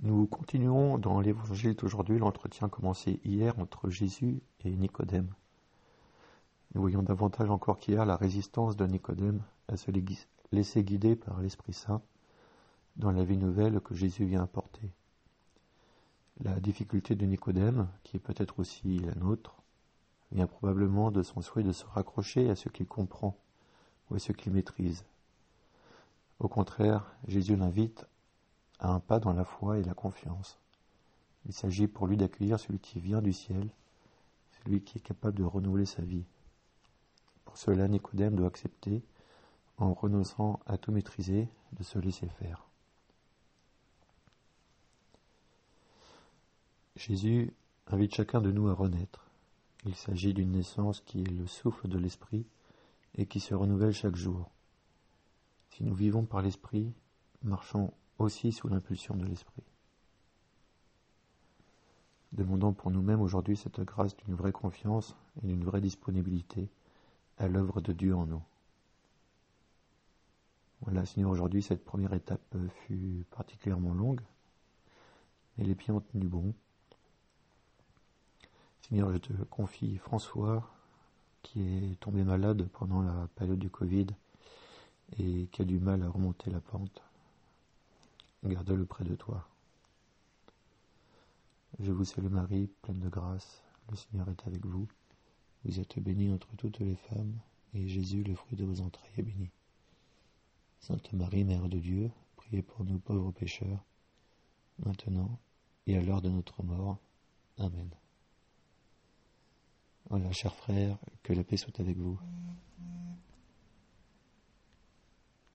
Nous continuons dans l'évangile d'aujourd'hui l'entretien commencé hier entre Jésus et Nicodème. Nous voyons davantage encore qu'hier la résistance de Nicodème à se laisser guider par l'Esprit Saint dans la vie nouvelle que Jésus vient apporter. La difficulté de Nicodème, qui est peut-être aussi la nôtre, vient probablement de son souhait de se raccrocher à ce qu'il comprend ou à ce qu'il maîtrise. Au contraire, Jésus l'invite à un pas dans la foi et la confiance. Il s'agit pour lui d'accueillir celui qui vient du ciel, celui qui est capable de renouveler sa vie. Pour cela, Nicodème doit accepter, en renonçant à tout maîtriser, de se laisser faire. Jésus invite chacun de nous à renaître. Il s'agit d'une naissance qui est le souffle de l'Esprit et qui se renouvelle chaque jour. Si nous vivons par l'Esprit, marchons aussi sous l'impulsion de l'Esprit. Demandons pour nous-mêmes aujourd'hui cette grâce d'une vraie confiance et d'une vraie disponibilité à l'œuvre de Dieu en nous. Voilà, Seigneur, aujourd'hui cette première étape fut particulièrement longue, mais les pieds ont tenu bon. Seigneur, je te confie François, qui est tombé malade pendant la période du Covid et qui a du mal à remonter la pente. Garde-le près de toi. Je vous salue Marie, pleine de grâce, le Seigneur est avec vous. Vous êtes bénie entre toutes les femmes, et Jésus, le fruit de vos entrailles, est béni. Sainte Marie, Mère de Dieu, priez pour nous pauvres pécheurs, maintenant et à l'heure de notre mort. Amen. Voilà, chers frères, que la paix soit avec vous.